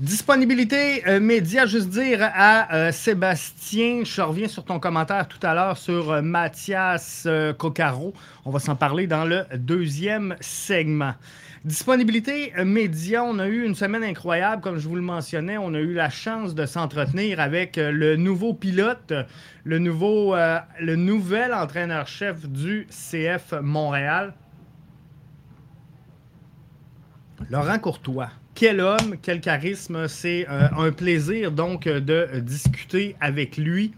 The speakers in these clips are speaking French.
Disponibilité euh, média, juste dire à euh, Sébastien, je reviens sur ton commentaire tout à l'heure sur euh, Mathias Coccaro. On va s'en parler dans le deuxième segment. Disponibilité média, on a eu une semaine incroyable, comme je vous le mentionnais. On a eu la chance de s'entretenir avec le nouveau pilote, le, nouveau, le nouvel entraîneur-chef du CF Montréal, Laurent Courtois quel homme, quel charisme. C'est euh, un plaisir donc de discuter avec lui.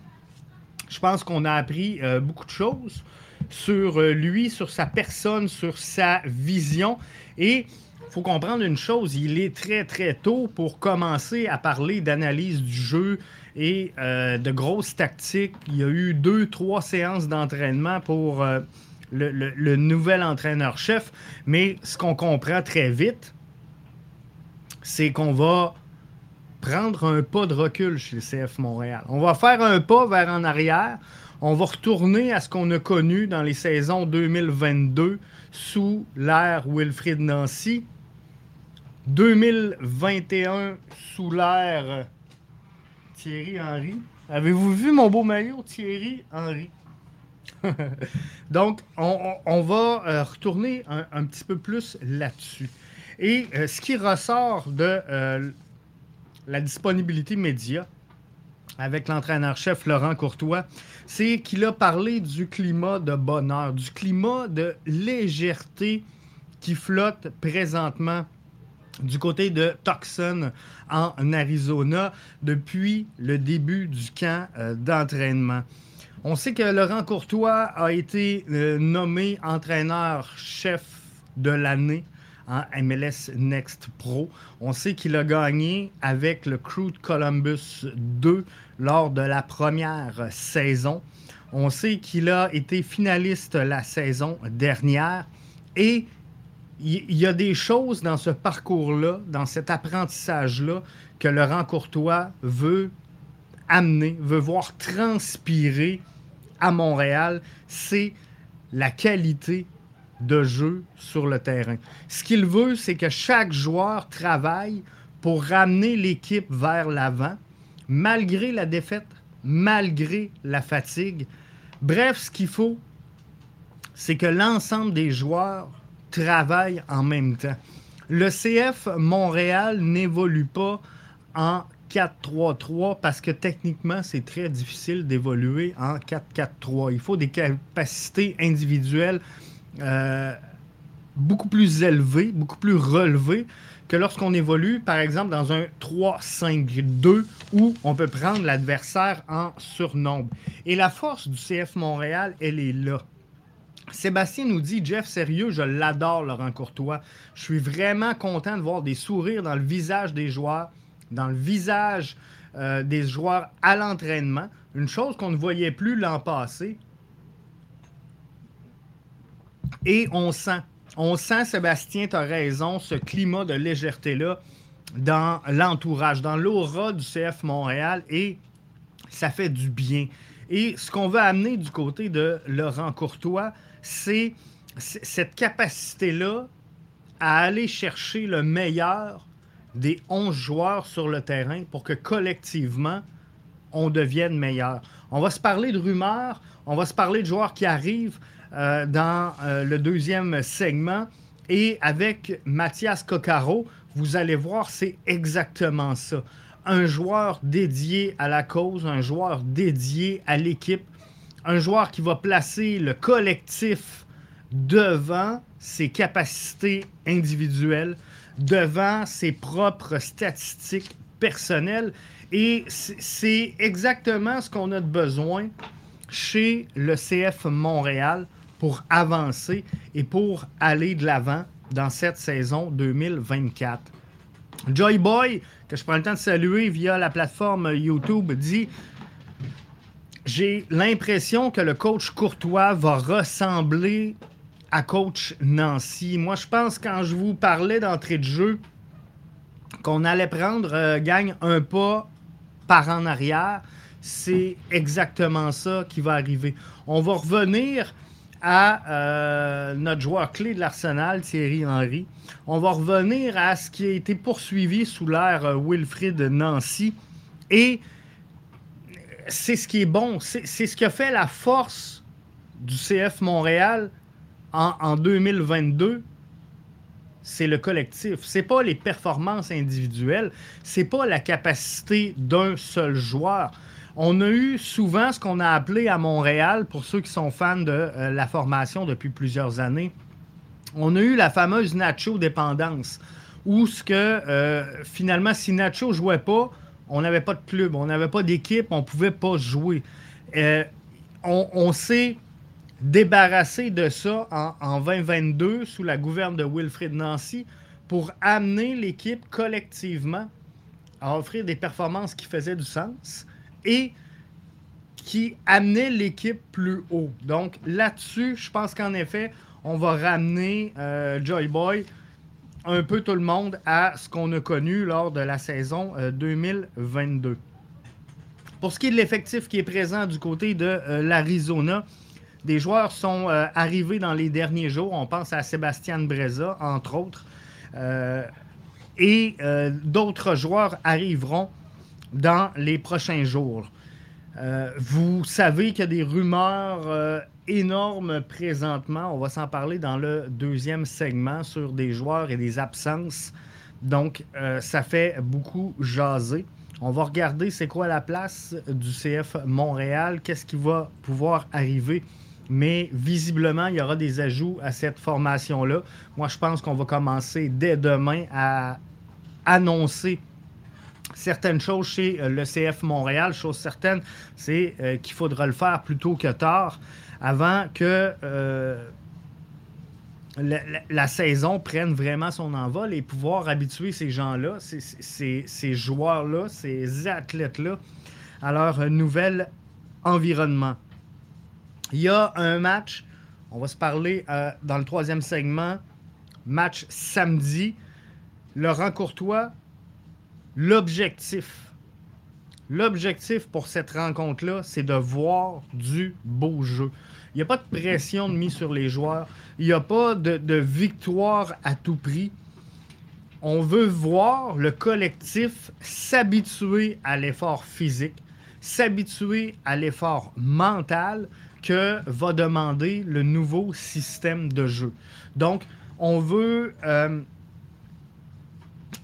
Je pense qu'on a appris euh, beaucoup de choses sur euh, lui, sur sa personne, sur sa vision. Et il faut comprendre une chose, il est très très tôt pour commencer à parler d'analyse du jeu et de grosses tactiques. Il y a eu deux, trois séances d'entraînement pour le nouvel entraîneur-chef. Mais ce qu'on comprend très vite, c'est qu'on va prendre un pas de recul chez le CF Montréal. On va faire un pas vers en arrière. On va retourner à ce qu'on a connu dans les saisons 2022 sous l'ère Wilfrid Nancy. 2021 sous l'ère Thierry Henry. Avez-vous vu mon beau maillot, Thierry Henry? Donc, on, va euh, retourner un, petit peu plus là-dessus. Et euh, ce qui ressort de euh, la disponibilité média avec l'entraîneur-chef Laurent Courtois, c'est qu'il a parlé du climat de bonheur, du climat de légèreté qui flotte présentement du côté de Tucson en Arizona depuis le début du camp euh, d'entraînement. On sait que Laurent Courtois a été nommé entraîneur-chef de l'année en MLS Next Pro. On sait qu'il a gagné avec le Crew de Columbus 2 lors de la première saison. On sait qu'il a été finaliste la saison dernière et il y a des choses dans ce parcours-là, dans cet apprentissage-là, que Laurent Courtois veut amener, veut voir transpirer à Montréal. C'est la qualité de jeu sur le terrain. Ce qu'il veut, c'est que chaque joueur travaille pour ramener l'équipe vers l'avant, malgré la défaite, malgré la fatigue. Bref, ce qu'il faut, c'est que l'ensemble des joueurs travaillent en même temps. Le CF Montréal n'évolue pas en 4-3-3 parce que techniquement, c'est très difficile d'évoluer en 4-4-3. Il faut des capacités individuelles euh, beaucoup plus élevé, beaucoup plus relevé que lorsqu'on évolue, par exemple, dans un 3-5-2 où on peut prendre l'adversaire en surnombre. Et la force du CF Montréal, elle est là. Sébastien nous dit Jeff, sérieux, je l'adore, Laurent Courtois. Je suis vraiment content de voir des sourires dans le visage des joueurs, dans le visage euh, des joueurs à l'entraînement. Une chose qu'on ne voyait plus l'an passé. Et on sent, on sent, Sébastien, tu as raison, ce climat de légèreté-là dans l'entourage, dans l'aura du CF Montréal et ça fait du bien. Et ce qu'on veut amener du côté de Laurent Courtois, c'est cette capacité-là à aller chercher le meilleur des 11 joueurs sur le terrain pour que collectivement, on devienne meilleur. On va se parler de rumeurs, on va se parler de joueurs qui arrivent, euh, dans euh, le deuxième segment. Et avec Mathias Coccaro, vous allez voir, c'est exactement ça. Un joueur dédié à la cause, un joueur dédié à l'équipe, un joueur qui va placer le collectif devant ses capacités individuelles, devant ses propres statistiques personnelles. Et c'est exactement ce qu'on a de besoin chez le CF Montréal pour avancer et pour aller de l'avant dans cette saison 2024. Joy Boy, que je prends le temps de saluer via la plateforme YouTube, dit J'ai l'impression que le coach Courtois va ressembler à coach Nancy. Moi, je pense quand je vous parlais d'entrée de jeu, qu'on allait prendre euh, gagne un pas par en arrière, c'est exactement ça qui va arriver. On va revenir à notre joueur clé de l'Arsenal, Thierry Henry. On va revenir à ce qui a été poursuivi sous l'ère Wilfrid Nancy. Et c'est ce qui est bon. C'est ce qui a fait la force du CF Montréal en, en 2022 c'est le collectif. C'est pas les performances individuelles, c'est pas la capacité d'un seul joueur. On a eu souvent ce qu'on a appelé à Montréal, pour ceux qui sont fans de euh, la formation depuis plusieurs années, on a eu la fameuse Nacho dépendance, où ce que euh, finalement, si Nacho jouait pas, on n'avait pas de club, on n'avait pas d'équipe, on pouvait pas jouer. Euh, on, s'est débarrassé de ça en, 2022 sous la gouverne de Wilfrid Nancy pour amener l'équipe collectivement à offrir des performances qui faisaient du sens et qui amenaient l'équipe plus haut. Donc là-dessus, je pense qu'en effet, on va ramener euh, Joy Boy un peu tout le monde à ce qu'on a connu lors de la saison 2022. Euh, Pour ce qui est de l'effectif qui est présent du côté de euh, l'Arizona, des joueurs sont arrivés dans les derniers jours. On pense à Sébastien Breza, entre autres. Et d'autres joueurs arriveront dans les prochains jours. vous savez qu'il y a des rumeurs énormes présentement. On va s'en parler dans le deuxième segment sur des joueurs et des absences. Donc, ça fait beaucoup jaser. On va regarder c'est quoi la place du CF Montréal, qu'est-ce qui va pouvoir arriver mais visiblement, il y aura des ajouts à cette formation-là. Moi, je pense qu'on va commencer dès demain à annoncer certaines choses chez euh, le CF Montréal. Chose certaine, c'est euh, qu'il faudra le faire plus tôt que tard avant que euh, la, saison prenne vraiment son envol et pouvoir habituer ces gens-là, ces, joueurs-là, ces athlètes-là à leur nouvel environnement. Il y a un match, on va se parler dans le troisième segment, match samedi. Laurent Courtois, l'objectif, l'objectif pour cette rencontre-là, c'est de voir du beau jeu. Il n'y a pas de pression de mise sur les joueurs. Il n'y a pas de, victoire à tout prix. On veut voir le collectif s'habituer à l'effort physique, s'habituer à l'effort mental, que va demander le nouveau système de jeu. Donc, on veut euh,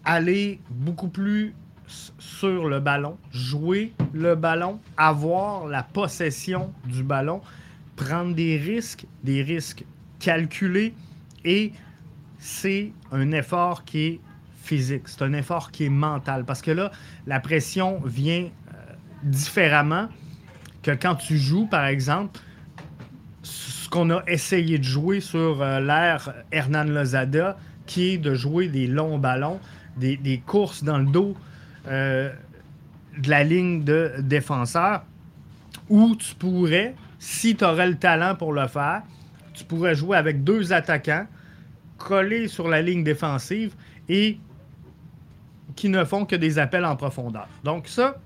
aller beaucoup plus sur le ballon, jouer le ballon, avoir la possession du ballon, prendre des risques, des risques calculés. Et c'est un effort qui est physique, c'est un effort qui est mental. Parce que là, la pression vient euh, différemment que quand tu joues, par exemple, qu'on a essayé de jouer sur euh, l'ère Hernan Lozada, qui est de jouer des longs ballons, des, courses dans le dos euh, de la ligne de défenseur, où tu pourrais, si tu aurais le talent pour le faire, tu pourrais jouer avec deux attaquants, collés sur la ligne défensive et qui ne font que des appels en profondeur. Donc ça,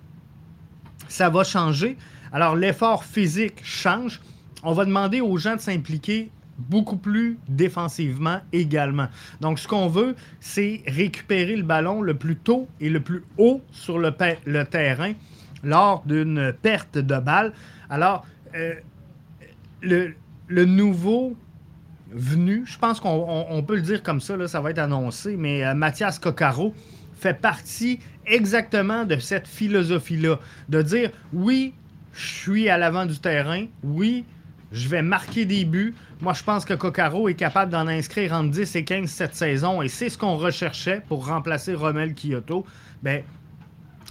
ça va changer. Alors l'effort physique change on va demander aux gens de s'impliquer beaucoup plus défensivement également. Donc, ce qu'on veut, c'est récupérer le ballon le plus tôt et le plus haut sur le, terrain lors d'une perte de balle. Alors, euh, le, nouveau venu, je pense qu'on peut le dire comme ça, là, ça va être annoncé, mais euh, Mathias Coccaro fait partie exactement de cette philosophie-là, de dire oui, je suis à l'avant du terrain, oui, je vais marquer des buts. Moi, je pense que Coccaro est capable d'en inscrire entre 10 et 15 cette saison, et c'est ce qu'on recherchait pour remplacer Romel Kyoto. Ben,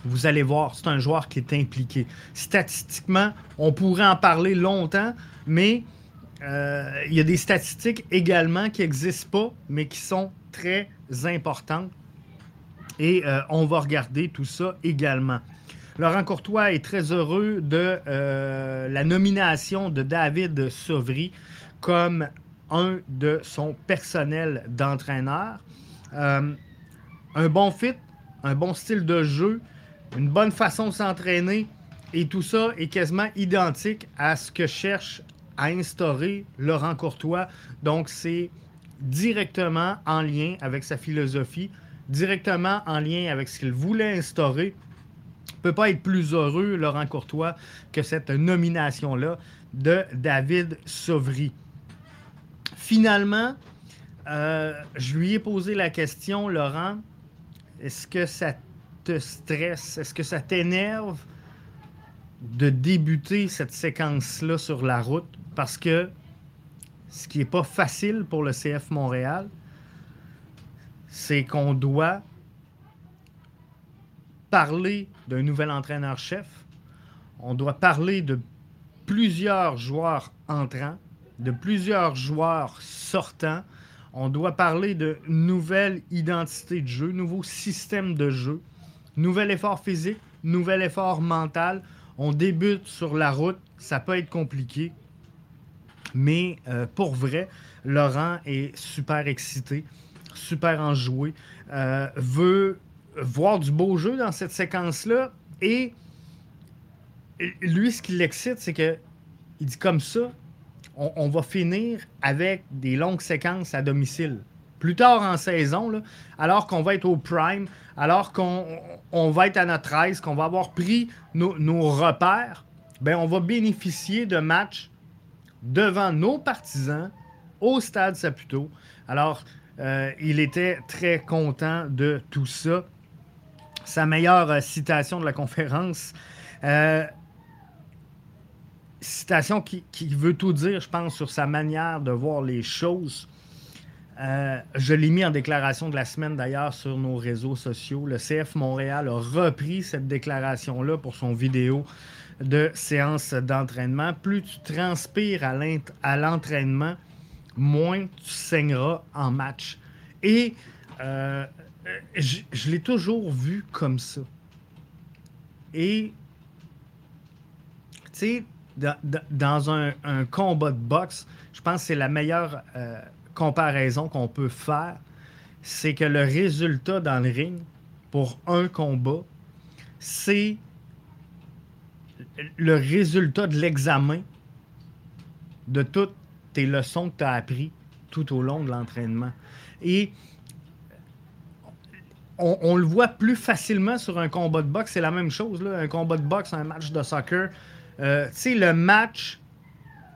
vous allez voir, c'est un joueur qui est impliqué. Statistiquement, on pourrait en parler longtemps, mais euh, il y a des statistiques également qui n'existent pas, mais qui sont très importantes. Et euh, on va regarder tout ça également. Laurent Courtois est très heureux de euh, la nomination de David Sauvry comme un de son personnel d'entraîneur. Euh, un bon fit, un bon style de jeu, une bonne façon de s'entraîner et tout ça est quasiment identique à ce que cherche à instaurer Laurent Courtois. Donc, c'est directement en lien avec sa philosophie, directement en lien avec ce qu'il voulait instaurer. ne peut pas être plus heureux, Laurent Courtois, que cette nomination-là de David Sauvry. Finalement, euh, je lui ai posé la question, Laurent, est-ce que ça te stresse, est-ce que ça t'énerve de débuter cette séquence-là sur la route? Parce que ce qui n'est pas facile pour le CF Montréal, c'est qu'on doit parler d'un nouvel entraîneur-chef, on doit parler de plusieurs joueurs entrants, de plusieurs joueurs sortants, on doit parler de nouvelle identité de jeu, nouveau système de jeu, nouvel effort physique, nouvel effort mental. On débute sur la route, ça peut être compliqué. Mais euh, pour vrai, Laurent est super excité, super enjoué, euh, veut voir du beau jeu dans cette séquence-là. Et lui, ce qui l'excite, c'est que il dit comme ça, on, va finir avec des longues séquences à domicile. Plus tard en saison, alors qu'on va être au prime, alors qu'on va être à notre aise, qu'on va avoir pris nos, repères, ben on va bénéficier de matchs devant nos partisans au stade Saputo. Alors, euh, il était très content de tout ça. Sa meilleure euh, citation de la conférence, euh, citation qui, veut tout dire, je pense, sur sa manière de voir les choses. je l'ai mis en déclaration de la semaine d'ailleurs sur nos réseaux sociaux. Le CF Montréal a repris cette déclaration-là pour son vidéo de séance d'entraînement. Plus tu transpires à l'entraînement, moins tu saigneras en match. Et euh, je, l'ai toujours vu comme ça. Et, tu sais, dans, un, combat de boxe, je pense que c'est la meilleure euh, comparaison qu'on peut faire. C'est que le résultat dans le ring pour un combat, c'est le résultat de l'examen de toutes tes leçons que tu as apprises tout au long de l'entraînement. Et on, le voit plus facilement sur un combat de boxe. C'est la même chose, là. un combat de boxe, un match de soccer. Euh, tu sais, le match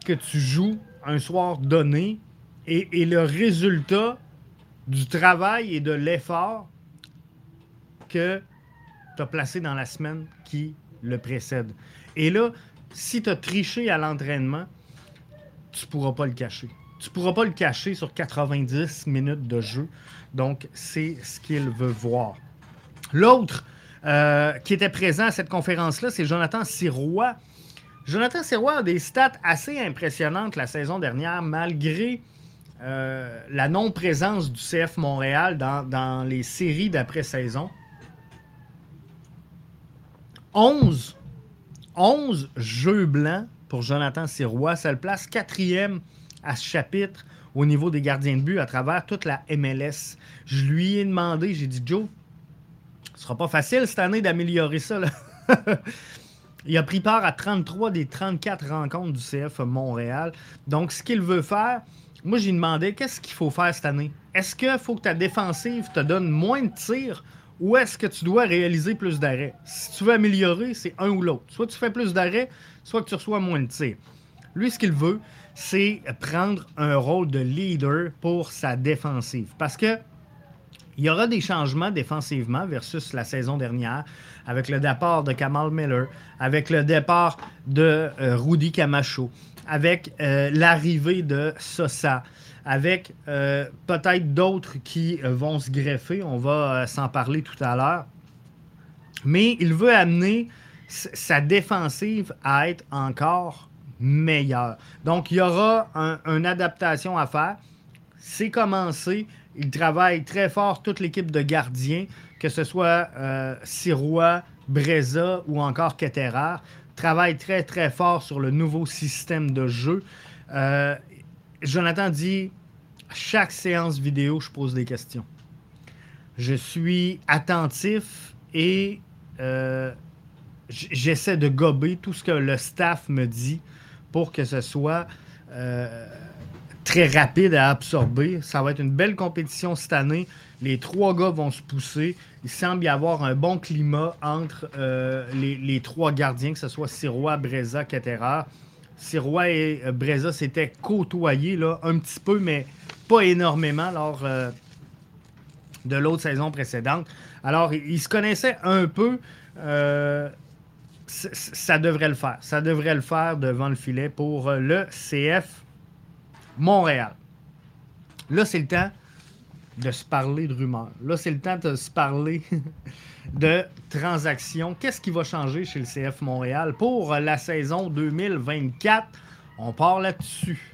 que tu joues un soir donné et, le résultat du travail et de l'effort que tu as placé dans la semaine qui le précède. Et là, si tu as triché à l'entraînement, tu ne pourras pas le cacher. Tu ne pourras pas le cacher sur 90 minutes de jeu. Donc, c'est ce qu'il veut voir. L'autre euh, qui était présent à cette conférence-là, c'est Jonathan Sirois. Jonathan Sirois a des stats assez impressionnantes la saison dernière, malgré euh, la non-présence du CF Montréal dans, dans les séries d'après-saison. 11 11 jeux blancs pour Jonathan Sirois. Ça le place quatrième à ce chapitre au niveau des gardiens de but à travers toute la MLS. Je lui ai demandé, j'ai dit, Joe, ce sera pas facile cette année d'améliorer ça. Il a pris part à 33 des 34 rencontres du CF Montréal. Donc, ce qu'il veut faire, moi, j'ai demandé qu'est-ce qu'il faut faire cette année? Est-ce qu'il faut que ta défensive te donne moins de tirs ou est-ce que tu dois réaliser plus d'arrêts? Si tu veux améliorer, c'est un ou l'autre. Soit tu fais plus d'arrêts, soit que tu reçois moins de tirs. Lui, ce qu'il veut, c'est prendre un rôle de leader pour sa défensive. Parce que il y aura des changements défensivement versus la saison dernière, avec le départ de Kamal Miller, avec le départ de euh, Rudy Camacho, avec euh, l'arrivée de Sosa, avec euh, peut-être d'autres qui vont se greffer. On va s'en parler tout à l'heure. Mais il veut amener sa défensive à être encore meilleure. Donc, il y aura une adaptation à faire. C'est commencé. Il travaille très fort, toute l'équipe de gardiens, que ce soit Sirois, Breza ou encore Ketterer, travaille très, très fort sur le nouveau système de jeu. Jonathan dit chaque séance vidéo, je pose des questions. Je suis attentif et euh, j'essaie de gober tout ce que le staff me dit pour que ce soit très rapide à absorber. Ça va être une belle compétition cette année. Les trois gars vont se pousser. Il semble y avoir un bon climat entre les, trois gardiens, que ce soit Sirois, Breza, Ketera. Sirois et Breza s'étaient côtoyés là, un petit peu, mais pas énormément lors de l'autre saison précédente. Alors, ils se connaissaient un peu. Euh, ça devrait le faire. Ça devrait le faire devant le filet pour le CF Montréal. Là, c'est le temps de se parler de rumeurs. Là, c'est le temps de se parler de transactions. Qu'est-ce qui va changer chez le CF Montréal pour la saison 2024? On part là-dessus.